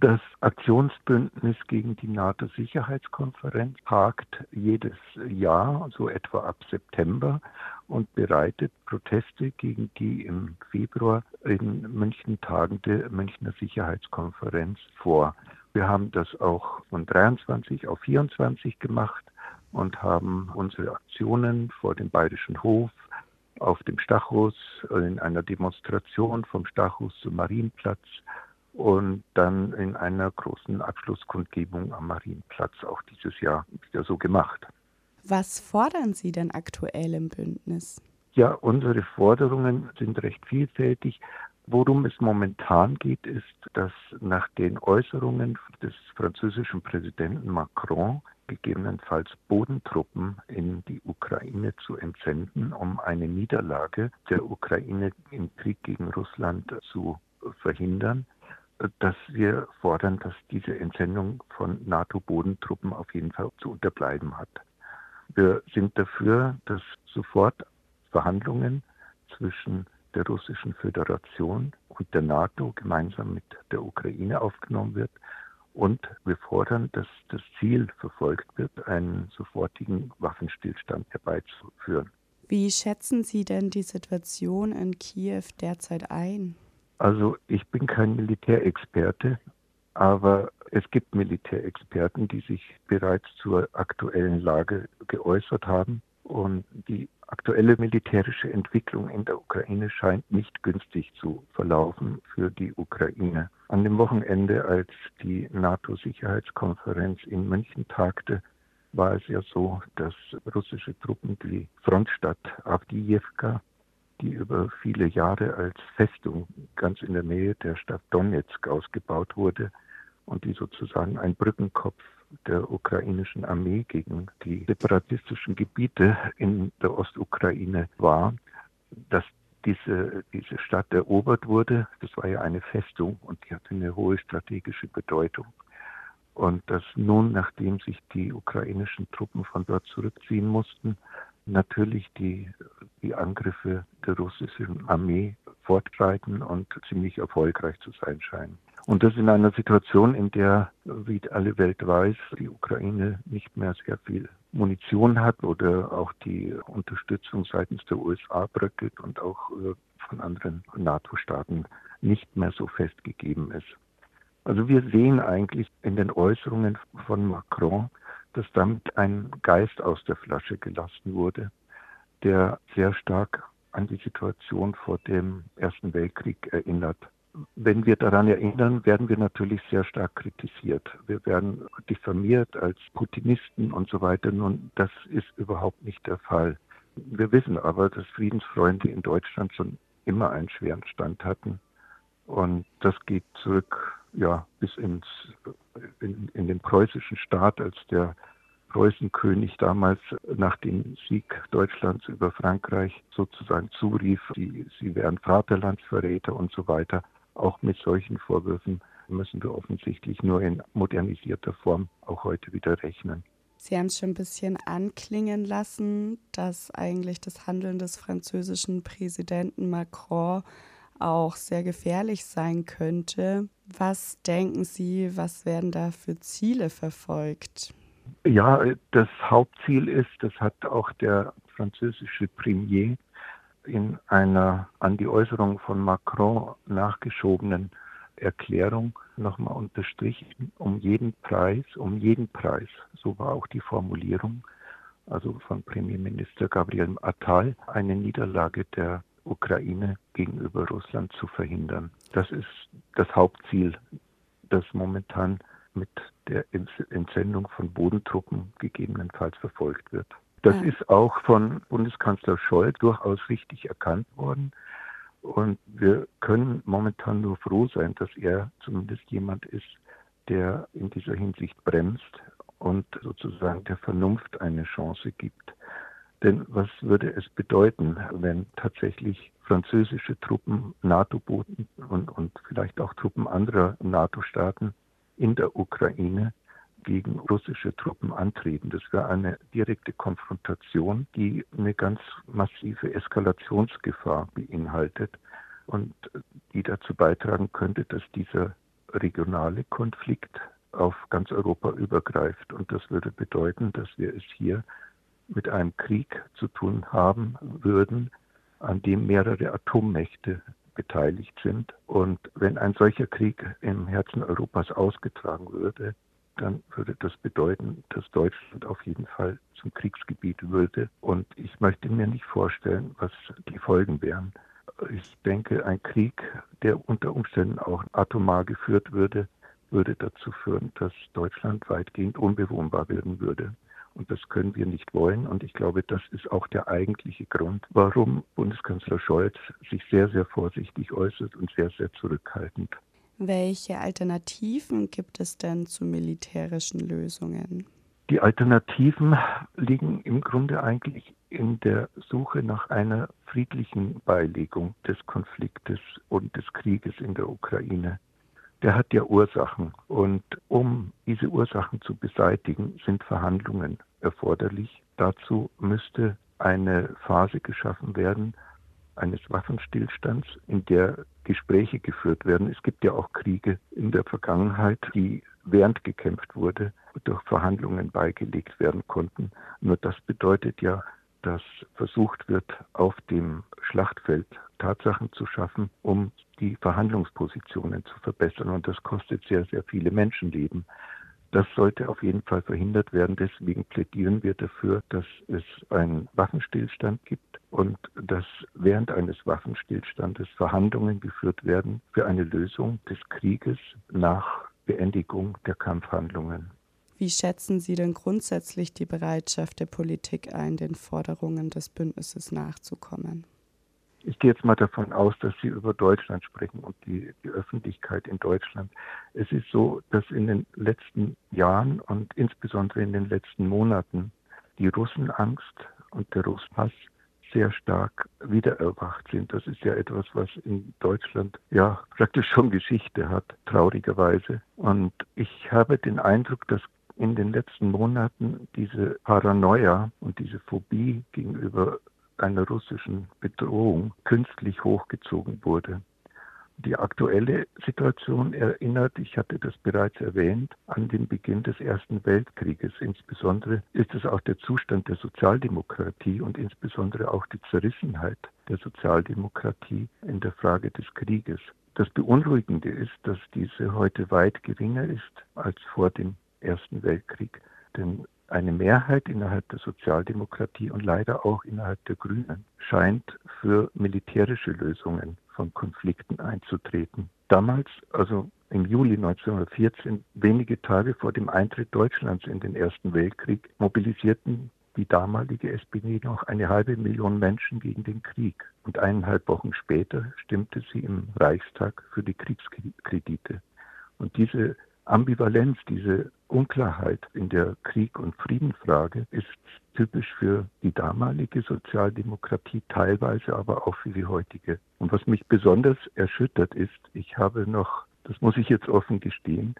Das Aktionsbündnis gegen die NATO-Sicherheitskonferenz tagt jedes Jahr, so etwa ab September, und bereitet Proteste gegen die im Februar in München tagende Münchner Sicherheitskonferenz vor. Wir haben das auch von 23 auf 24 gemacht und haben unsere Aktionen vor dem Bayerischen Hof, auf dem Stachus, in einer Demonstration vom Stachus zum Marienplatz und dann in einer großen Abschlusskundgebung am Marienplatz auch dieses Jahr wieder so gemacht. Was fordern Sie denn aktuell im Bündnis? Ja, unsere Forderungen sind recht vielfältig. Worum es momentan geht, ist, dass nach den Äußerungen des französischen Präsidenten Macron gegebenenfalls Bodentruppen in die Ukraine zu entsenden, um eine Niederlage der Ukraine im Krieg gegen Russland zu verhindern, dass wir fordern, dass diese Entsendung von NATO-Bodentruppen auf jeden Fall zu unterbleiben hat. Wir sind dafür, dass sofort Verhandlungen zwischen der Russischen Föderation und der NATO gemeinsam mit der Ukraine aufgenommen wird. Und wir fordern, dass das Ziel verfolgt wird, einen sofortigen Waffenstillstand herbeizuführen. Wie schätzen Sie denn die Situation in Kiew derzeit ein? Also ich bin kein Militärexperte, aber es gibt Militärexperten, die sich bereits zur aktuellen Lage geäußert haben. Und die aktuelle militärische Entwicklung in der Ukraine scheint nicht günstig zu verlaufen für die Ukraine. An dem Wochenende, als die NATO-Sicherheitskonferenz in München tagte, war es ja so, dass russische Truppen die Frontstadt Avdiivka die über viele Jahre als Festung ganz in der Nähe der Stadt Donetsk ausgebaut wurde und die sozusagen ein Brückenkopf der ukrainischen Armee gegen die separatistischen Gebiete in der Ostukraine war, dass diese, diese Stadt erobert wurde. Das war ja eine Festung und die hatte eine hohe strategische Bedeutung. Und dass nun, nachdem sich die ukrainischen Truppen von dort zurückziehen mussten, natürlich die, die Angriffe der russischen Armee fortschreiten und ziemlich erfolgreich zu sein scheinen. Und das in einer Situation, in der, wie alle Welt weiß, die Ukraine nicht mehr sehr viel Munition hat oder auch die Unterstützung seitens der USA bröckelt und auch äh, von anderen NATO-Staaten nicht mehr so festgegeben ist. Also wir sehen eigentlich in den Äußerungen von Macron, dass damit ein Geist aus der Flasche gelassen wurde, der sehr stark an die Situation vor dem Ersten Weltkrieg erinnert. Wenn wir daran erinnern, werden wir natürlich sehr stark kritisiert. Wir werden diffamiert als Putinisten und so weiter. Nun, das ist überhaupt nicht der Fall. Wir wissen aber, dass Friedensfreunde in Deutschland schon immer einen schweren Stand hatten. Und das geht zurück ja, bis ins, in, in den preußischen Staat, als der Preußenkönig damals nach dem Sieg Deutschlands über Frankreich sozusagen zurief, die, sie wären Vaterlandsverräter und so weiter. Auch mit solchen Vorwürfen müssen wir offensichtlich nur in modernisierter Form auch heute wieder rechnen. Sie haben es schon ein bisschen anklingen lassen, dass eigentlich das Handeln des französischen Präsidenten Macron auch sehr gefährlich sein könnte. Was denken Sie, was werden da für Ziele verfolgt? Ja, das Hauptziel ist, das hat auch der französische Premier in einer an die Äußerung von Macron nachgeschobenen Erklärung nochmal unterstrichen, um jeden Preis, um jeden Preis, so war auch die Formulierung, also von Premierminister Gabriel Attal, eine Niederlage der Ukraine gegenüber Russland zu verhindern. Das ist das Hauptziel, das momentan mit der Entsendung von Bodentruppen gegebenenfalls verfolgt wird. Das ist auch von Bundeskanzler Scholz durchaus richtig erkannt worden. Und wir können momentan nur froh sein, dass er zumindest jemand ist, der in dieser Hinsicht bremst und sozusagen der Vernunft eine Chance gibt. Denn was würde es bedeuten, wenn tatsächlich französische Truppen, NATO-Boten und, und vielleicht auch Truppen anderer NATO-Staaten in der Ukraine gegen russische Truppen antreten. Das wäre eine direkte Konfrontation, die eine ganz massive Eskalationsgefahr beinhaltet und die dazu beitragen könnte, dass dieser regionale Konflikt auf ganz Europa übergreift. Und das würde bedeuten, dass wir es hier mit einem Krieg zu tun haben würden, an dem mehrere Atommächte beteiligt sind. Und wenn ein solcher Krieg im Herzen Europas ausgetragen würde, dann würde das bedeuten, dass Deutschland auf jeden Fall zum Kriegsgebiet würde. Und ich möchte mir nicht vorstellen, was die Folgen wären. Ich denke, ein Krieg, der unter Umständen auch atomar geführt würde, würde dazu führen, dass Deutschland weitgehend unbewohnbar werden würde. Und das können wir nicht wollen. Und ich glaube, das ist auch der eigentliche Grund, warum Bundeskanzler Scholz sich sehr, sehr vorsichtig äußert und sehr, sehr zurückhaltend. Welche Alternativen gibt es denn zu militärischen Lösungen? Die Alternativen liegen im Grunde eigentlich in der Suche nach einer friedlichen Beilegung des Konfliktes und des Krieges in der Ukraine. Der hat ja Ursachen und um diese Ursachen zu beseitigen, sind Verhandlungen erforderlich. Dazu müsste eine Phase geschaffen werden, eines Waffenstillstands, in der Gespräche geführt werden. Es gibt ja auch Kriege in der Vergangenheit, die während gekämpft wurde, durch Verhandlungen beigelegt werden konnten. Nur das bedeutet ja, dass versucht wird, auf dem Schlachtfeld Tatsachen zu schaffen, um die Verhandlungspositionen zu verbessern. Und das kostet sehr, sehr viele Menschenleben. Das sollte auf jeden Fall verhindert werden. Deswegen plädieren wir dafür, dass es einen Waffenstillstand gibt und dass während eines Waffenstillstandes Verhandlungen geführt werden für eine Lösung des Krieges nach Beendigung der Kampfhandlungen. Wie schätzen Sie denn grundsätzlich die Bereitschaft der Politik ein, den Forderungen des Bündnisses nachzukommen? Ich gehe jetzt mal davon aus, dass Sie über Deutschland sprechen und die, die Öffentlichkeit in Deutschland. Es ist so, dass in den letzten Jahren und insbesondere in den letzten Monaten die Russenangst und der Russhass sehr stark wiedererwacht sind. Das ist ja etwas, was in Deutschland ja praktisch schon Geschichte hat, traurigerweise. Und ich habe den Eindruck, dass in den letzten Monaten diese Paranoia und diese Phobie gegenüber einer russischen Bedrohung künstlich hochgezogen wurde. Die aktuelle Situation erinnert, ich hatte das bereits erwähnt, an den Beginn des Ersten Weltkrieges. Insbesondere ist es auch der Zustand der Sozialdemokratie und insbesondere auch die Zerrissenheit der Sozialdemokratie in der Frage des Krieges. Das Beunruhigende ist, dass diese heute weit geringer ist als vor dem Ersten Weltkrieg. Denn eine Mehrheit innerhalb der Sozialdemokratie und leider auch innerhalb der Grünen scheint für militärische Lösungen von Konflikten einzutreten. Damals, also im Juli 1914, wenige Tage vor dem Eintritt Deutschlands in den Ersten Weltkrieg, mobilisierten die damalige SPD noch eine halbe Million Menschen gegen den Krieg. Und eineinhalb Wochen später stimmte sie im Reichstag für die Kriegskredite. Und diese Ambivalenz, diese Unklarheit in der Krieg- und Friedenfrage ist typisch für die damalige Sozialdemokratie, teilweise aber auch für die heutige. Und was mich besonders erschüttert ist, ich habe noch, das muss ich jetzt offen gestehen,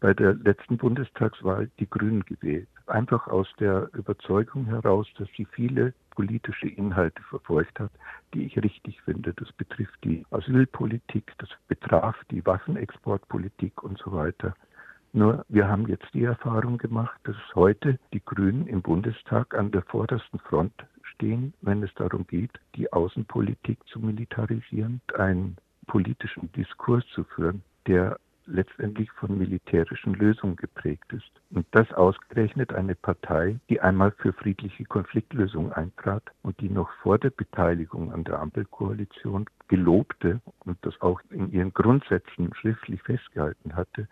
bei der letzten Bundestagswahl die Grünen gewählt. Einfach aus der Überzeugung heraus, dass sie viele politische Inhalte verfolgt hat, die ich richtig finde. Das betrifft die Asylpolitik, das betraf die Waffenexportpolitik und so weiter. Nur wir haben jetzt die Erfahrung gemacht, dass heute die Grünen im Bundestag an der vordersten Front stehen, wenn es darum geht, die Außenpolitik zu militarisieren, einen politischen Diskurs zu führen, der letztendlich von militärischen Lösungen geprägt ist. Und das ausgerechnet eine Partei, die einmal für friedliche Konfliktlösungen eintrat und die noch vor der Beteiligung an der Ampelkoalition gelobte und das auch in ihren Grundsätzen schriftlich festgehalten hatte,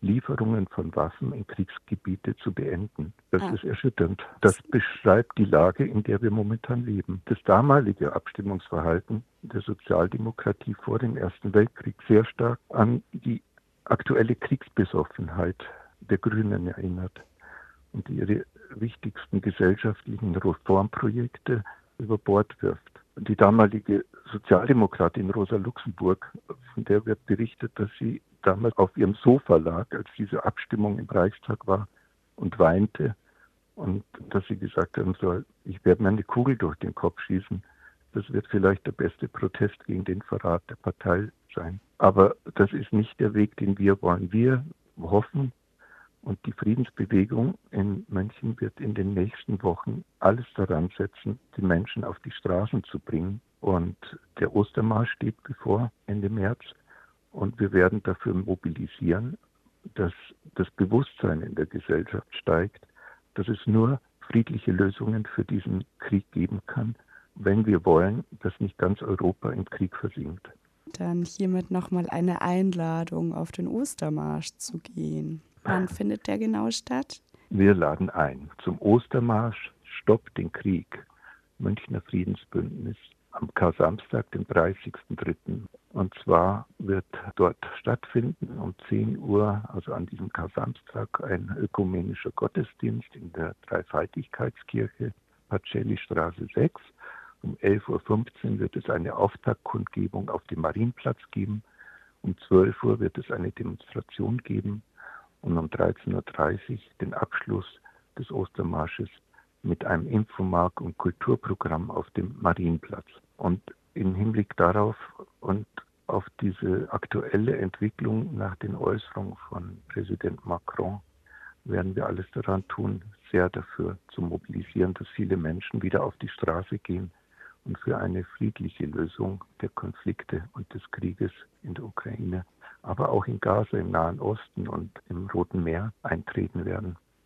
Lieferungen von Waffen in Kriegsgebiete zu beenden. Das ah. ist erschütternd. Das beschreibt die Lage, in der wir momentan leben. Das damalige Abstimmungsverhalten der Sozialdemokratie vor dem Ersten Weltkrieg sehr stark an die aktuelle Kriegsbesoffenheit der Grünen erinnert und ihre wichtigsten gesellschaftlichen Reformprojekte über Bord wirft. Die damalige Sozialdemokratin Rosa Luxemburg, von der wird berichtet, dass sie damals auf ihrem Sofa lag, als diese Abstimmung im Reichstag war und weinte und dass sie gesagt haben soll, ich werde mir eine Kugel durch den Kopf schießen. Das wird vielleicht der beste Protest gegen den Verrat der Partei sein. Aber das ist nicht der Weg, den wir wollen. Wir hoffen, und die Friedensbewegung in München wird in den nächsten Wochen alles daran setzen, die Menschen auf die Straßen zu bringen. Und der Ostermarsch steht bevor Ende März. Und wir werden dafür mobilisieren, dass das Bewusstsein in der Gesellschaft steigt, dass es nur friedliche Lösungen für diesen Krieg geben kann, wenn wir wollen, dass nicht ganz Europa im Krieg versinkt. Dann hiermit nochmal eine Einladung, auf den Ostermarsch zu gehen. Wann findet der genau statt? Wir laden ein zum Ostermarsch Stopp den Krieg, Münchner Friedensbündnis am Kar-Samstag, den 30.03. Und zwar wird dort stattfinden um 10 Uhr, also an diesem Kar-Samstag, ein ökumenischer Gottesdienst in der Dreifaltigkeitskirche, Pacelli Straße 6. Um 11.15 Uhr wird es eine Auftaktkundgebung auf dem Marienplatz geben. Um 12 Uhr wird es eine Demonstration geben und um 13.30 Uhr den Abschluss des Ostermarsches mit einem Infomark- und Kulturprogramm auf dem Marienplatz. Und im Hinblick darauf und auf diese aktuelle Entwicklung nach den Äußerungen von Präsident Macron werden wir alles daran tun, sehr dafür zu mobilisieren, dass viele Menschen wieder auf die Straße gehen und für eine friedliche Lösung der Konflikte und des Krieges in der Ukraine, aber auch in Gaza, im Nahen Osten und im Roten Meer eintreten werden.